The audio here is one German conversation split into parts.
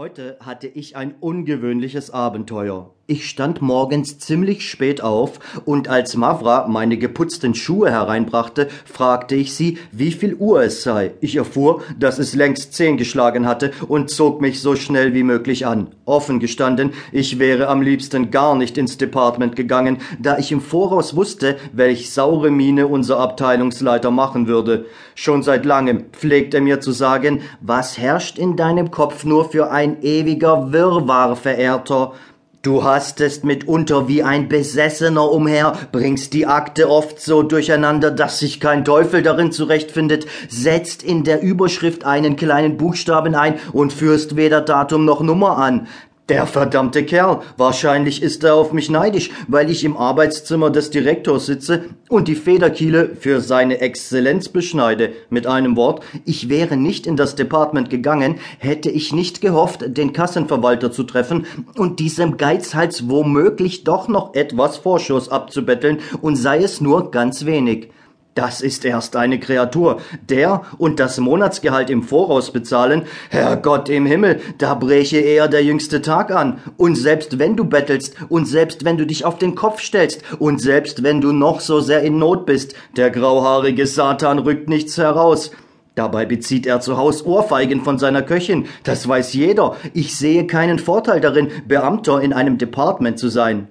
Heute hatte ich ein ungewöhnliches Abenteuer. Ich stand morgens ziemlich spät auf und als Mavra meine geputzten Schuhe hereinbrachte, fragte ich sie, wie viel Uhr es sei. Ich erfuhr, dass es längst zehn geschlagen hatte und zog mich so schnell wie möglich an. Offen gestanden, ich wäre am liebsten gar nicht ins Department gegangen, da ich im Voraus wusste, welch saure Miene unser Abteilungsleiter machen würde. Schon seit langem pflegt er mir zu sagen, was herrscht in deinem Kopf nur für ein ewiger Wirrwarr, Verehrter? Du hastest mitunter wie ein Besessener umher, bringst die Akte oft so durcheinander, dass sich kein Teufel darin zurechtfindet, setzt in der Überschrift einen kleinen Buchstaben ein und führst weder Datum noch Nummer an. Der verdammte Kerl. Wahrscheinlich ist er auf mich neidisch, weil ich im Arbeitszimmer des Direktors sitze und die Federkiele für seine Exzellenz beschneide. Mit einem Wort, ich wäre nicht in das Department gegangen, hätte ich nicht gehofft, den Kassenverwalter zu treffen und diesem Geizhals womöglich doch noch etwas Vorschuss abzubetteln und sei es nur ganz wenig. Das ist erst eine Kreatur. Der und das Monatsgehalt im Voraus bezahlen, Herrgott im Himmel, da bräche eher der jüngste Tag an. Und selbst wenn du bettelst, und selbst wenn du dich auf den Kopf stellst, und selbst wenn du noch so sehr in Not bist, der grauhaarige Satan rückt nichts heraus. Dabei bezieht er zu Haus Ohrfeigen von seiner Köchin. Das weiß jeder. Ich sehe keinen Vorteil darin, Beamter in einem Department zu sein.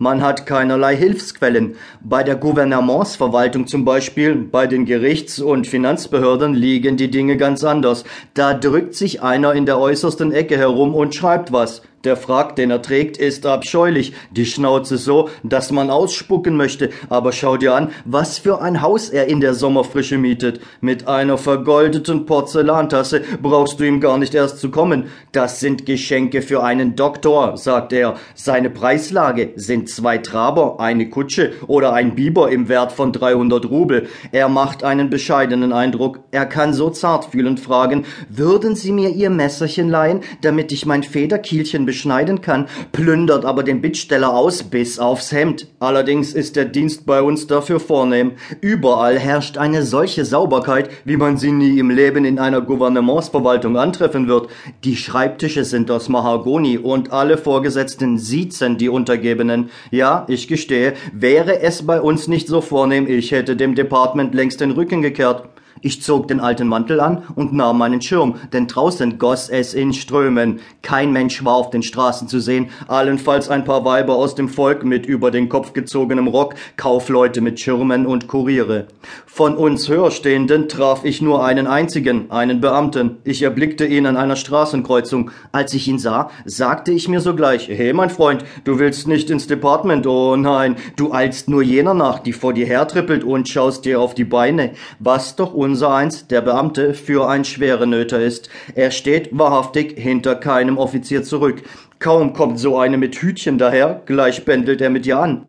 Man hat keinerlei Hilfsquellen. Bei der Gouvernementsverwaltung zum Beispiel, bei den Gerichts- und Finanzbehörden liegen die Dinge ganz anders. Da drückt sich einer in der äußersten Ecke herum und schreibt was. Der Frack, den er trägt, ist abscheulich, die Schnauze so, dass man ausspucken möchte, aber schau dir an, was für ein Haus er in der Sommerfrische mietet. Mit einer vergoldeten Porzellantasse brauchst du ihm gar nicht erst zu kommen. Das sind Geschenke für einen Doktor, sagt er. Seine Preislage sind zwei Traber, eine Kutsche oder ein Biber im Wert von 300 Rubel. Er macht einen bescheidenen Eindruck. Er kann so zartfühlend fragen, würden Sie mir Ihr Messerchen leihen, damit ich mein Federkielchen beschneiden kann, plündert aber den Bittsteller aus bis aufs Hemd. Allerdings ist der Dienst bei uns dafür vornehm. Überall herrscht eine solche Sauberkeit, wie man sie nie im Leben in einer Gouvernementsverwaltung antreffen wird. Die Schreibtische sind aus Mahagoni und alle Vorgesetzten siezen die Untergebenen. Ja, ich gestehe, wäre es bei uns nicht so vornehm, ich hätte dem Department längst den Rücken gekehrt. Ich zog den alten Mantel an und nahm meinen Schirm, denn draußen goss es in Strömen. Kein Mensch war auf den Straßen zu sehen, allenfalls ein paar Weiber aus dem Volk mit über den Kopf gezogenem Rock, Kaufleute mit Schirmen und Kuriere. Von uns Höherstehenden traf ich nur einen einzigen, einen Beamten. Ich erblickte ihn an einer Straßenkreuzung. Als ich ihn sah, sagte ich mir sogleich, hey mein Freund, du willst nicht ins Department, oh nein, du eilst nur jener nach, die vor dir hertrippelt und schaust dir auf die Beine. Was doch unsereins, der Beamte, für ein Schwerenöter ist. Er steht wahrhaftig hinter keinem Offizier zurück. Kaum kommt so eine mit Hütchen daher, gleich bändelt er mit ihr an.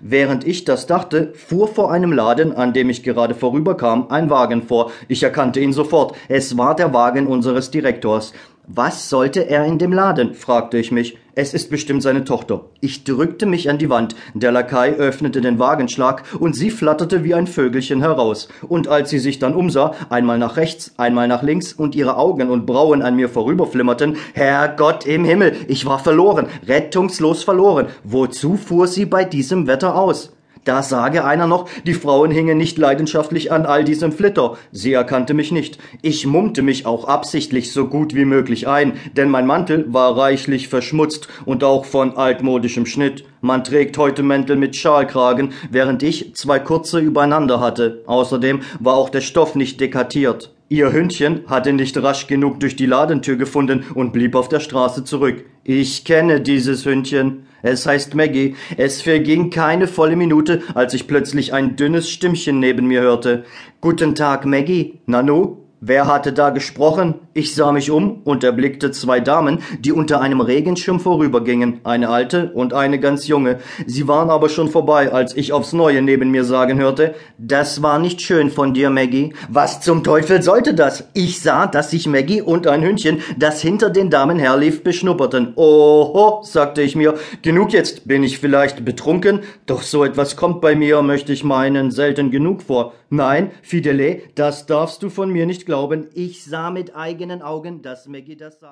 Während ich das dachte, fuhr vor einem Laden, an dem ich gerade vorüberkam, ein Wagen vor. Ich erkannte ihn sofort. Es war der Wagen unseres Direktors. Was sollte er in dem Laden? fragte ich mich. Es ist bestimmt seine Tochter. Ich drückte mich an die Wand. Der Lakai öffnete den Wagenschlag und sie flatterte wie ein Vögelchen heraus. Und als sie sich dann umsah, einmal nach rechts, einmal nach links und ihre Augen und Brauen an mir vorüberflimmerten, Herrgott im Himmel, ich war verloren, rettungslos verloren. Wozu fuhr sie bei diesem Wetter aus? Da sage einer noch, die Frauen hingen nicht leidenschaftlich an all diesem Flitter. Sie erkannte mich nicht. Ich mummte mich auch absichtlich so gut wie möglich ein, denn mein Mantel war reichlich verschmutzt und auch von altmodischem Schnitt. Man trägt heute Mäntel mit Schalkragen, während ich zwei kurze übereinander hatte. Außerdem war auch der Stoff nicht dekatiert. Ihr Hündchen hatte nicht rasch genug durch die Ladentür gefunden und blieb auf der Straße zurück. Ich kenne dieses Hündchen. Es heißt Maggie. Es verging keine volle Minute, als ich plötzlich ein dünnes Stimmchen neben mir hörte. Guten Tag, Maggie. Nanu? Wer hatte da gesprochen? Ich sah mich um und erblickte zwei Damen, die unter einem Regenschirm vorübergingen, eine alte und eine ganz junge. Sie waren aber schon vorbei, als ich aufs Neue neben mir sagen hörte, das war nicht schön von dir, Maggie. Was zum Teufel sollte das? Ich sah, dass sich Maggie und ein Hündchen, das hinter den Damen herlief, beschnupperten. Oho, sagte ich mir, genug jetzt, bin ich vielleicht betrunken, doch so etwas kommt bei mir, möchte ich meinen, selten genug vor. Nein, Fidele, das darfst du von mir nicht glauben. Ich sah mit eigenen Augen, dass Maggie das sagt.